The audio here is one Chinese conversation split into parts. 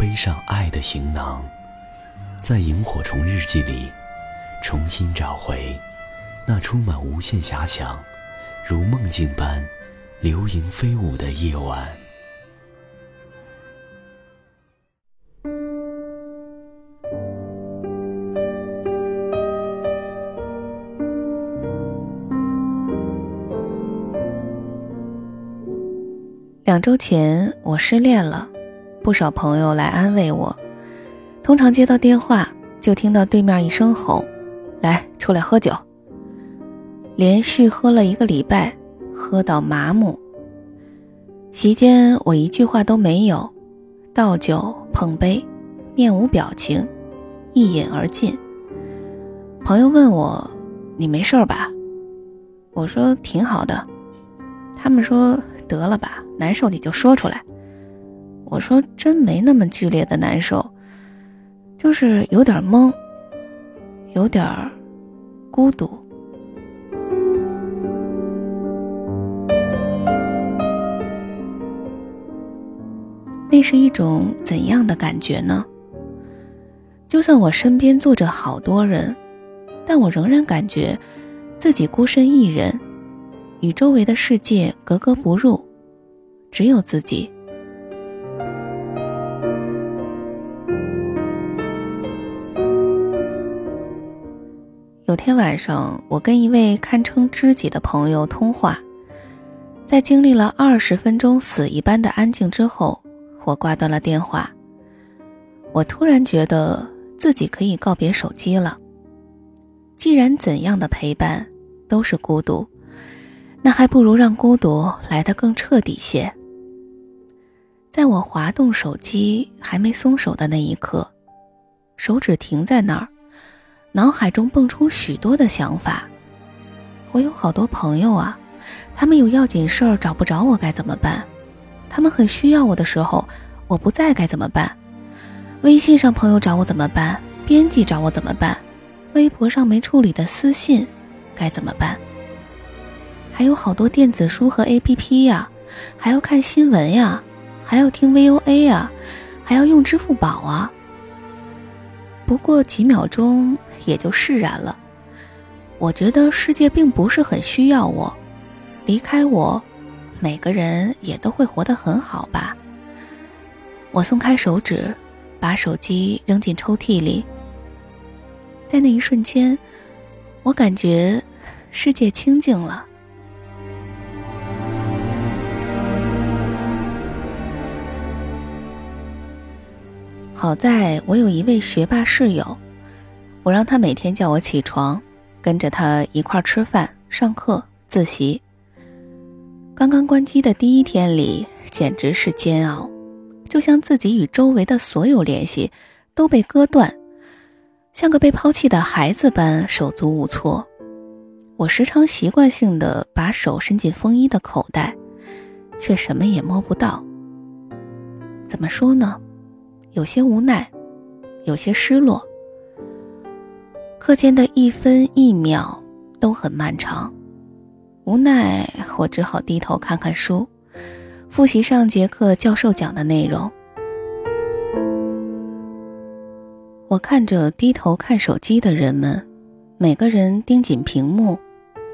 背上爱的行囊，在萤火虫日记里重新找回那充满无限遐想、如梦境般流萤飞舞的夜晚。两周前我失恋了，不少朋友来安慰我。通常接到电话，就听到对面一声吼：“来，出来喝酒。”连续喝了一个礼拜，喝到麻木。席间我一句话都没有，倒酒碰杯，面无表情，一饮而尽。朋友问我：“你没事吧？”我说：“挺好的。”他们说：“得了吧。”难受你就说出来，我说真没那么剧烈的难受，就是有点懵，有点孤独。那是一种怎样的感觉呢？就算我身边坐着好多人，但我仍然感觉自己孤身一人，与周围的世界格格不入。只有自己。有天晚上，我跟一位堪称知己的朋友通话，在经历了二十分钟死一般的安静之后，我挂断了电话。我突然觉得自己可以告别手机了。既然怎样的陪伴都是孤独，那还不如让孤独来得更彻底些。在我滑动手机还没松手的那一刻，手指停在那儿，脑海中蹦出许多的想法。我有好多朋友啊，他们有要紧事儿找不着我该怎么办？他们很需要我的时候，我不在该怎么办？微信上朋友找我怎么办？编辑找我怎么办？微博上没处理的私信该怎么办？还有好多电子书和 APP 呀，还要看新闻呀。还要听 VOA 啊，还要用支付宝啊。不过几秒钟也就释然了。我觉得世界并不是很需要我，离开我，每个人也都会活得很好吧。我松开手指，把手机扔进抽屉里。在那一瞬间，我感觉世界清静了。好在我有一位学霸室友，我让他每天叫我起床，跟着他一块吃饭、上课、自习。刚刚关机的第一天里，简直是煎熬，就像自己与周围的所有联系都被割断，像个被抛弃的孩子般手足无措。我时常习惯性的把手伸进风衣的口袋，却什么也摸不到。怎么说呢？有些无奈，有些失落。课间的一分一秒都很漫长，无奈我只好低头看看书，复习上节课教授讲的内容。我看着低头看手机的人们，每个人盯紧屏幕，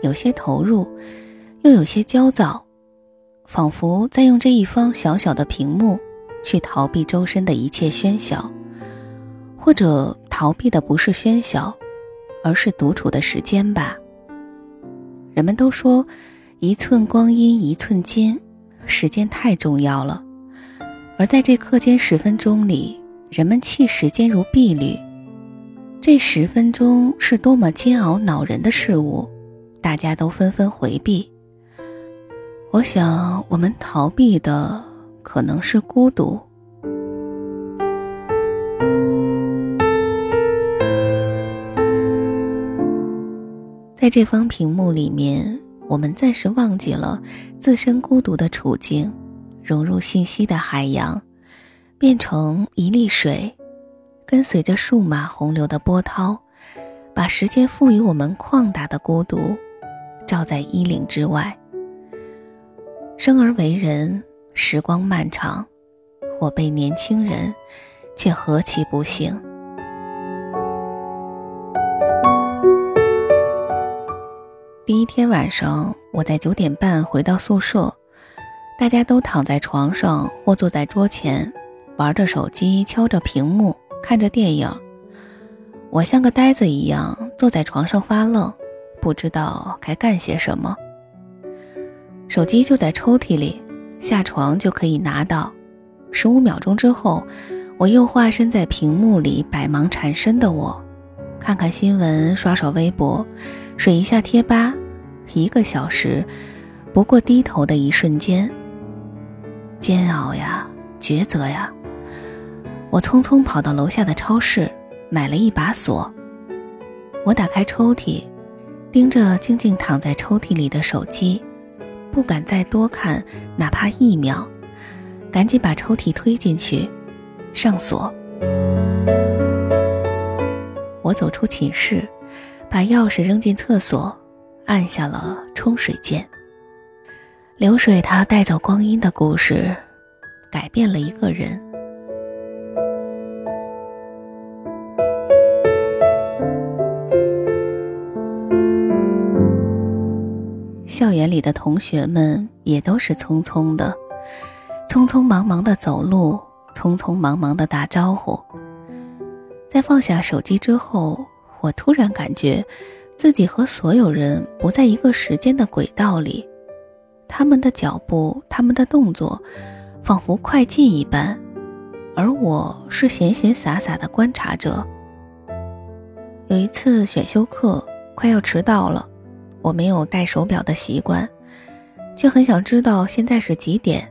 有些投入，又有些焦躁，仿佛在用这一方小小的屏幕。去逃避周身的一切喧嚣，或者逃避的不是喧嚣，而是独处的时间吧。人们都说，一寸光阴一寸金，时间太重要了。而在这课间十分钟里，人们弃时间如敝履。这十分钟是多么煎熬恼人的事物，大家都纷纷回避。我想，我们逃避的。可能是孤独。在这方屏幕里面我们暂时忘记了自身孤独的处境融入信息的海洋变成一粒水跟随着数码洪流的波涛把时间赋予我们旷达的孤独照在衣领之外。生而为人时光漫长，我辈年轻人，却何其不幸。第一天晚上，我在九点半回到宿舍，大家都躺在床上或坐在桌前，玩着手机，敲着屏幕，看着电影。我像个呆子一样坐在床上发愣，不知道该干些什么。手机就在抽屉里，下床就可以拿到。十五秒钟之后，我又化身在屏幕里百忙缠身的我，看看新闻，刷刷微博。水一下贴吧，一个小时，不过低头的一瞬间。煎熬呀，抉择呀！我匆匆跑到楼下的超市，买了一把锁。我打开抽屉，盯着静静躺在抽屉里的手机，不敢再多看，哪怕一秒。赶紧把抽屉推进去，上锁。我走出寝室。把钥匙扔进厕所，按下了冲水键。流水它带走光阴的故事，改变了一个人。校园里的同学们也都是匆匆的，匆匆忙忙的走路，匆匆忙忙的打招呼。在放下手机之后。我突然感觉，自己和所有人不在一个时间的轨道里，他们的脚步，他们的动作，仿佛快进一般，而我是闲闲洒洒的观察者。有一次选修课快要迟到了，我没有戴手表的习惯，却很想知道现在是几点，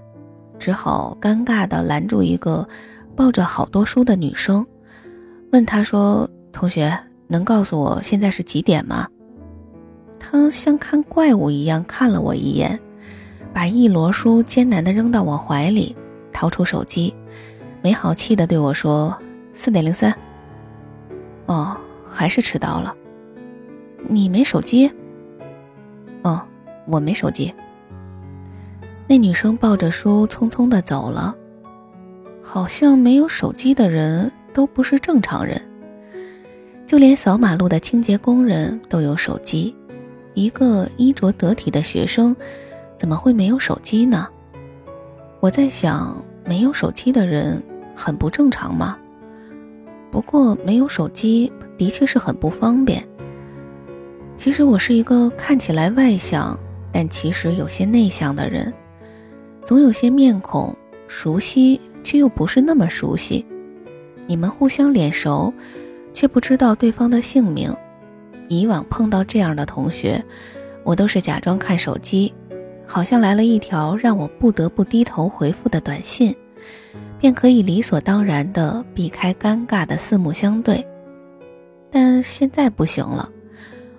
只好尴尬地拦住一个抱着好多书的女生，问她说：“同学。”能告诉我现在是几点吗？他像看怪物一样看了我一眼，把一摞书艰难地扔到我怀里，掏出手机，没好气地对我说：“四点零三。”哦，还是迟到了。你没手机？我没手机。那女生抱着书匆匆地走了，好像没有手机的人都不是正常人。就连扫马路的清洁工人都有手机，一个衣着得体的学生，怎么会没有手机呢？我在想，没有手机的人很不正常吗？不过没有手机的确是很不方便。其实我是一个看起来外向，但其实有些内向的人，总有些面孔熟悉，却又不是那么熟悉。你们互相脸熟。却不知道对方的姓名。以往碰到这样的同学，我都是假装看手机，好像来了一条让我不得不低头回复的短信，便可以理所当然地避开尴尬的四目相对。但现在不行了，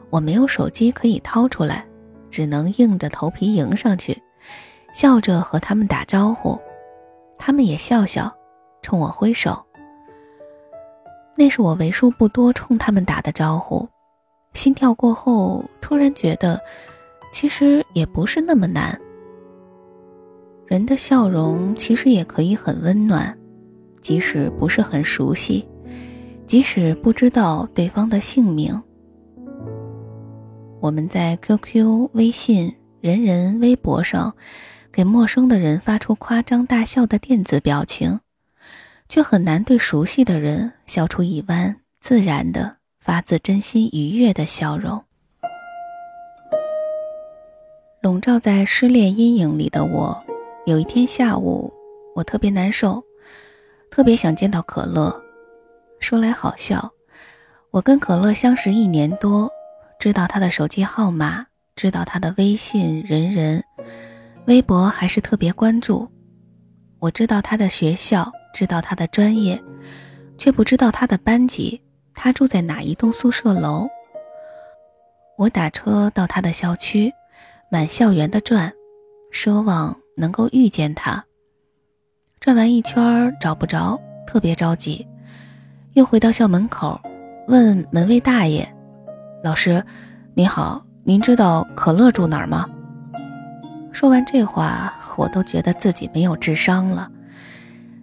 我没有手机可以掏出来，只能硬着头皮迎上去，笑着和他们打招呼，他们也笑笑，冲我挥手。那是我为数不多冲他们打的招呼，心跳过后，突然觉得，其实也不是那么难。人的笑容其实也可以很温暖，即使不是很熟悉，即使不知道对方的姓名。我们在 QQ、微信、人人、微博上，给陌生的人发出夸张大笑的电子表情。却很难对熟悉的人笑出一弯自然的、发自真心愉悦的笑容。笼罩在失恋阴影里的我，有一天下午，我特别难受，特别想见到可乐。说来好笑，我跟可乐相识一年多，知道他的手机号码，知道他的微信、人人、微博，还是特别关注。我知道他的学校。知道他的专业，却不知道他的班级，他住在哪一栋宿舍楼。我打车到他的校区，满校园的转，奢望能够遇见他。转完一圈找不着，特别着急，又回到校门口，问门卫大爷：“老师，你好，您知道可乐住哪儿吗？”说完这话，我都觉得自己没有智商了。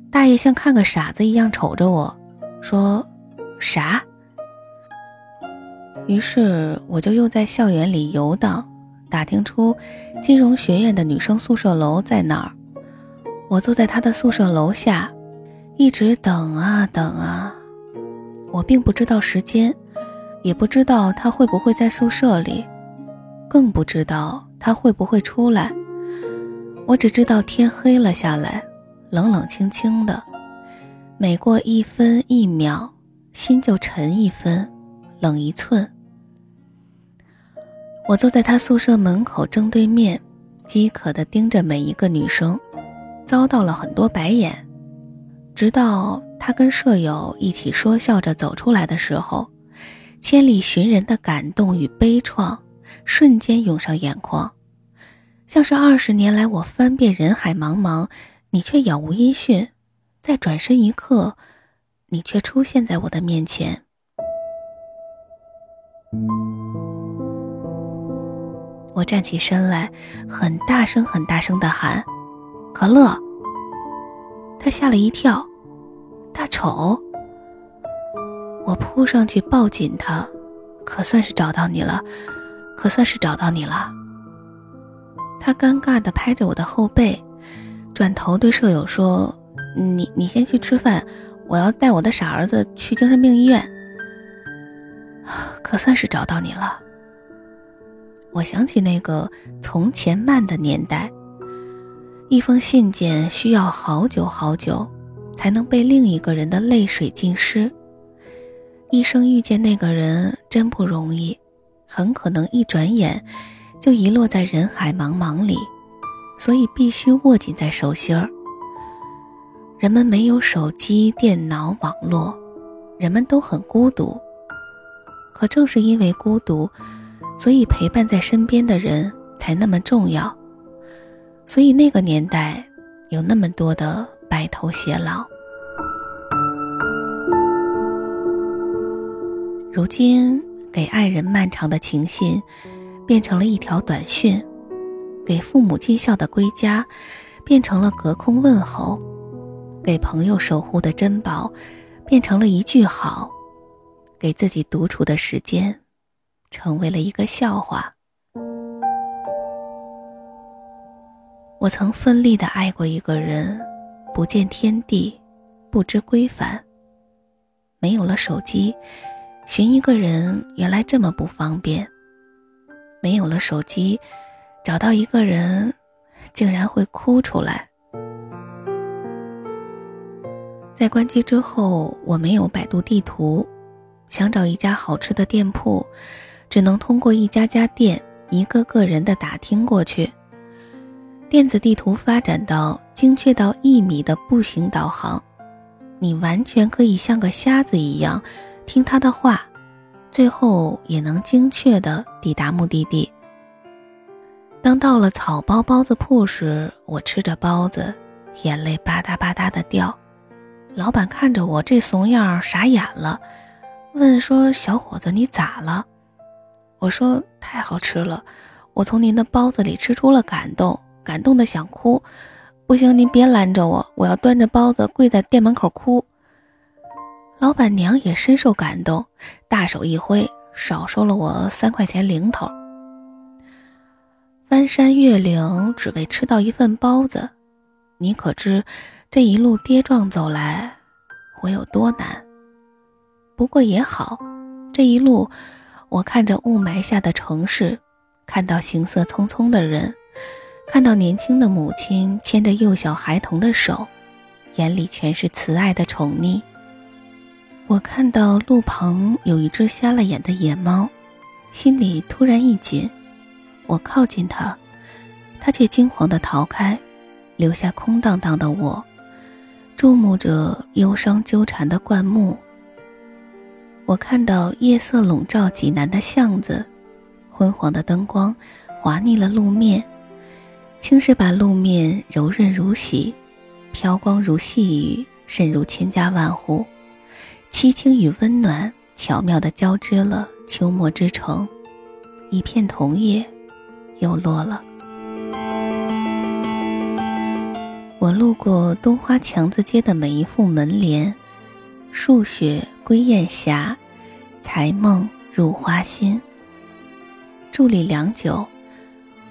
大爷像看个傻子一样瞅着我，说：“啥？”于是我就又在校园里游荡，打听出金融学院的女生宿舍楼在哪儿。我坐在他的宿舍楼下，一直等啊等啊。我并不知道时间，也不知道他会不会在宿舍里，更不知道他会不会出来。我只知道天黑了下来，冷冷清清的，每过一分一秒，心就沉一分，冷一寸。我坐在他宿舍门口正对面，饥渴地盯着每一个女生，遭到了很多白眼。直到他跟舍友一起说笑着走出来的时候，千里寻人的感动与悲怆瞬间涌上眼眶，像是二十年来我翻遍人海茫茫，你却杳无音讯，在转身一刻，你却出现在我的面前。我站起身来，很大声、很大声的喊：“可乐！”他吓了一跳，大丑。我扑上去抱紧他，可算是找到你了，可算是找到你了。他尴尬的拍着我的后背，转头对舍友说：“你你先去吃饭，我要带我的傻儿子去精神病医院。”可算是找到你了。我想起那个从前慢的年代，一封信件需要好久好久，才能被另一个人的泪水浸湿。一生遇见那个人真不容易，很可能一转眼就遗落在人海茫茫里，所以必须握紧在手心儿。人们没有手机、电脑、网络，人们都很孤独。可正是因为孤独。所以陪伴在身边的人才那么重要，所以那个年代有那么多的白头偕老。如今给爱人漫长的情信，变成了一条短讯；给父母尽孝的归家，变成了隔空问候；给朋友守护的珍宝，变成了一句好；给自己独处的时间。成为了一个笑话。我曾奋力的爱过一个人，不见天地，不知归返。没有了手机，寻一个人原来这么不方便。没有了手机，找到一个人，竟然会哭出来。在关机之后，我没有百度地图，想找一家好吃的店铺。只能通过一家家店、一个个人的打听过去。电子地图发展到精确到一米的步行导航，你完全可以像个瞎子一样听他的话，最后也能精确的抵达目的地。当到了草包包子铺时，我吃着包子，眼泪吧嗒吧嗒的掉。老板看着我这怂样傻眼了，问说：“小伙子，你咋了？”我说太好吃了，我从您的包子里吃出了感动，感动的想哭。不行，您别拦着我，我要端着包子跪在店门口哭。老板娘也深受感动，大手一挥，少收了我三块钱零头。翻山越岭只为吃到一份包子，你可知这一路跌撞走来，我有多难？不过也好，这一路。我看着雾霾下的城市，看到行色匆匆的人，看到年轻的母亲牵着幼小孩童的手，眼里全是慈爱的宠溺。我看到路旁有一只瞎了眼的野猫，心里突然一紧。我靠近它，它却惊慌地逃开，留下空荡荡的我，注目着忧伤纠缠的灌木。我看到夜色笼罩济南的巷子，昏黄的灯光滑腻了路面，青石把路面柔润如洗，飘光如细雨，渗入千家万户，凄清与温暖巧妙地交织了秋末之城。一片桐叶又落了。我路过东花墙子街的每一副门帘，数雪归雁霞，才梦入花心。伫立良久，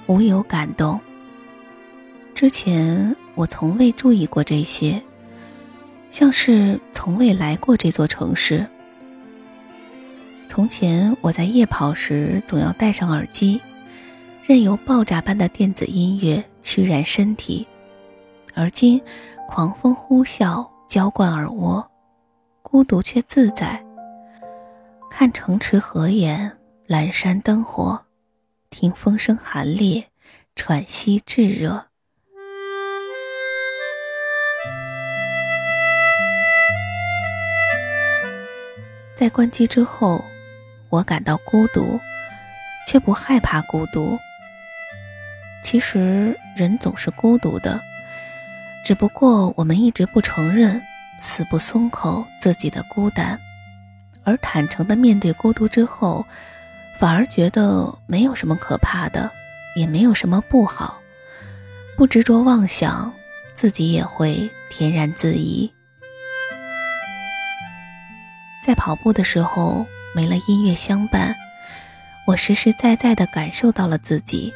无有感动。之前我从未注意过这些，像是从未来过这座城市。从前我在夜跑时总要戴上耳机，任由爆炸般的电子音乐驱燃身体，而今狂风呼啸浇灌耳窝，孤独却自在。看城池河眼，阑珊灯火，听风声寒冽，喘息炙热。在关机之后。我感到孤独，却不害怕孤独。其实人总是孤独的，只不过我们一直不承认，死不松口自己的孤单，而坦诚的面对孤独之后，反而觉得没有什么可怕的，也没有什么不好。不执着妄想，自己也会恬然自怡。在跑步的时候。没了音乐相伴，我实实在在的感受到了自己。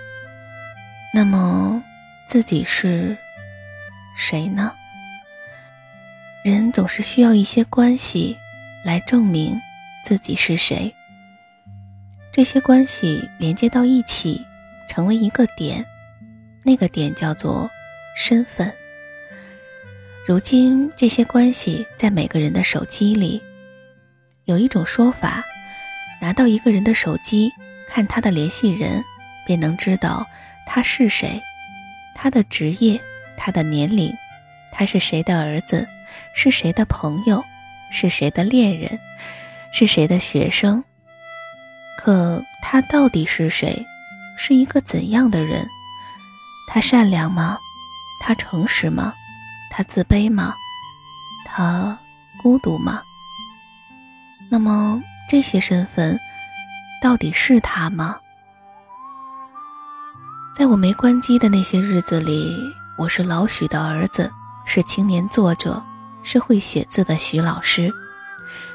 那么，自己是谁呢？人总是需要一些关系来证明自己是谁。这些关系连接到一起，成为一个点，那个点叫做身份。如今，这些关系在每个人的手机里。有一种说法，拿到一个人的手机，看他的联系人，便能知道他是谁，他的职业，他的年龄，他是谁的儿子，是谁的朋友，是谁的恋人，是谁的学生。可他到底是谁？是一个怎样的人？他善良吗？他诚实吗？他自卑吗？他孤独吗？那么这些身份到底是他吗？在我没关机的那些日子里，我是老许的儿子，是青年作者，是会写字的徐老师，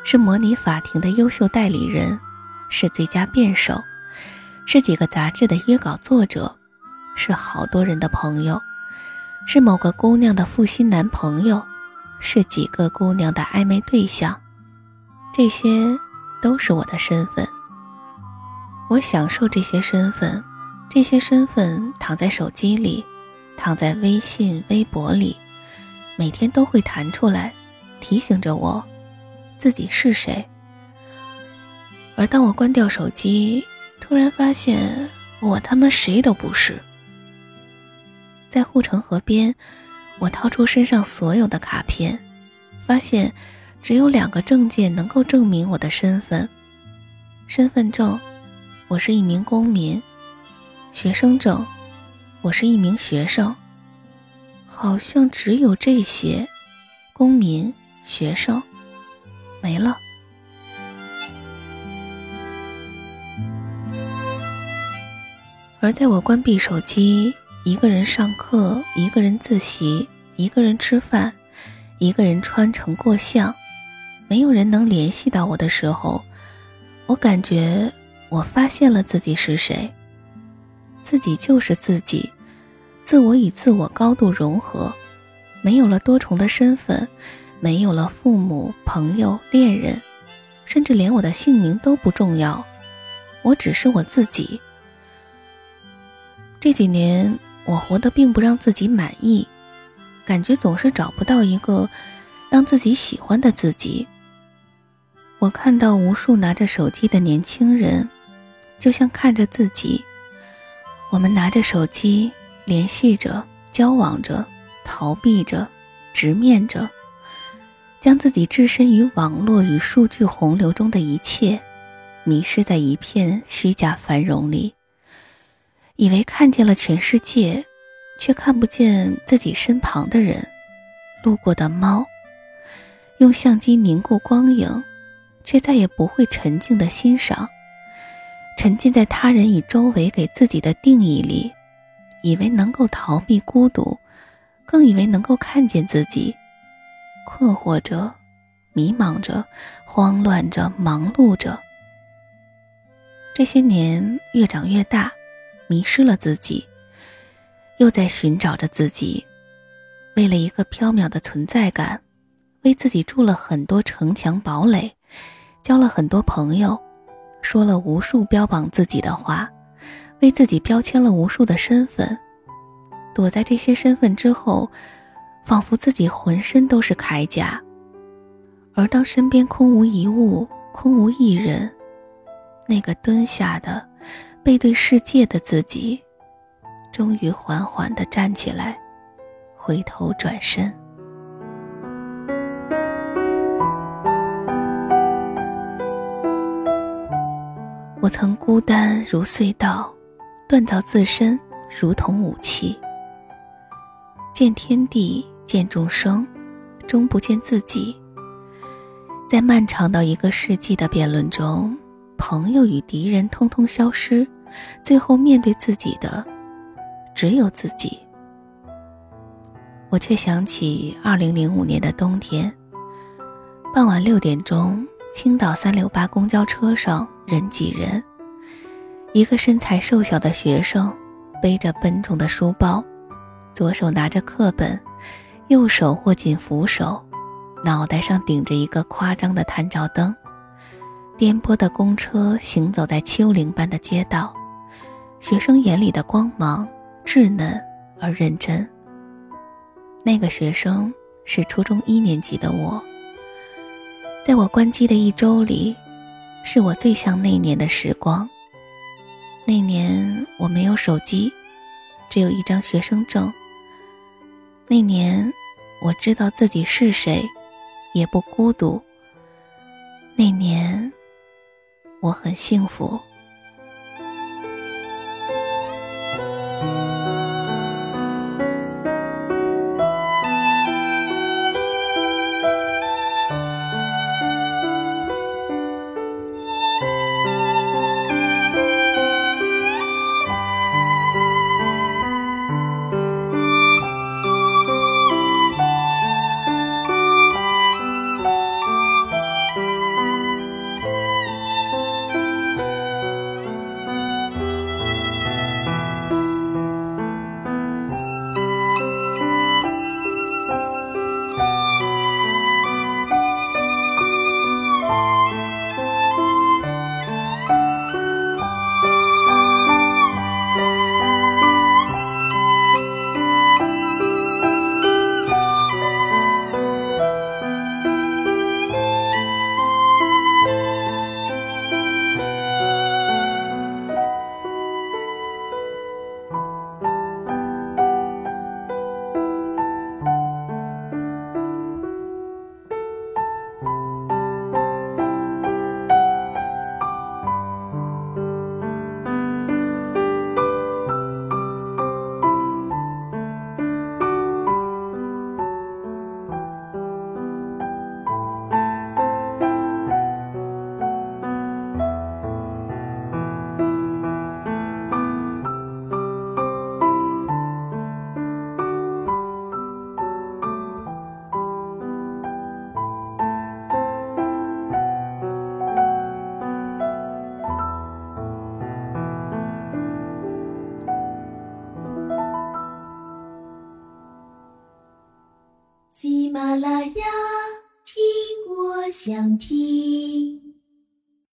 是模拟法庭的优秀代理人，是最佳辩手，是几个杂志的约稿作者，是好多人的朋友，是某个姑娘的负心男朋友，是几个姑娘的暧昧对象。这些都是我的身份，我享受这些身份，这些身份躺在手机里，躺在微信、微博里，每天都会弹出来，提醒着我自己是谁。而当我关掉手机，突然发现我他妈谁都不是。在护城河边，我掏出身上所有的卡片，发现。只有两个证件能够证明我的身份：身份证，我是一名公民；学生证，我是一名学生。好像只有这些，公民、学生，没了。而在我关闭手机，一个人上课，一个人自习，一个人吃饭，一个人穿城过巷。没有人能联系到我的时候，我感觉我发现了自己是谁。自己就是自己，自我与自我高度融合，没有了多重的身份，没有了父母、朋友、恋人，甚至连我的姓名都不重要，我只是我自己。这几年我活得并不让自己满意，感觉总是找不到一个让自己喜欢的自己。我看到无数拿着手机的年轻人，就像看着自己。我们拿着手机联系着、交往着、逃避着、直面着，将自己置身于网络与数据洪流中的一切，迷失在一片虚假繁荣里，以为看见了全世界，却看不见自己身旁的人、路过的猫。用相机凝固光影，却再也不会沉静的欣赏。沉浸在他人与周围给自己的定义里，以为能够逃避孤独，更以为能够看见自己，困惑着。迷茫着，慌乱着，忙碌着。这些年越长越大，迷失了自己，又在寻找着自己。为了一个缥缈的存在感，为自己筑了很多城墙堡垒，交了很多朋友，说了无数标榜自己的话，为自己标签了无数的身份。躲在这些身份之后，仿佛自己浑身都是铠甲。而当身边空无一物、空无一人，那个蹲下的、背对世界的自己，终于缓缓地站起来，回头转身。我曾孤单如隧道，锻造自身如同武器，见天地，见众生，终不见自己。在漫长到一个世纪的辩论中，朋友与敌人通通消失，最后面对自己的只有自己。我却想起二零零五年的冬天，傍晚六点钟，青岛三六八公交车上人挤人，一个身材瘦小的学生背着笨重的书包，左手拿着课本，右手握紧扶手。脑袋上顶着一个夸张的探照灯，颠簸的公车行走在丘陵般的街道，学生眼里的光芒稚嫩而认真。那个学生是初中一年级的我，在我关机的一周里，是我最像那年的时光。那年我没有手机，只有一张学生证。那年我知道自己是谁。也不孤独。那年，我很幸福。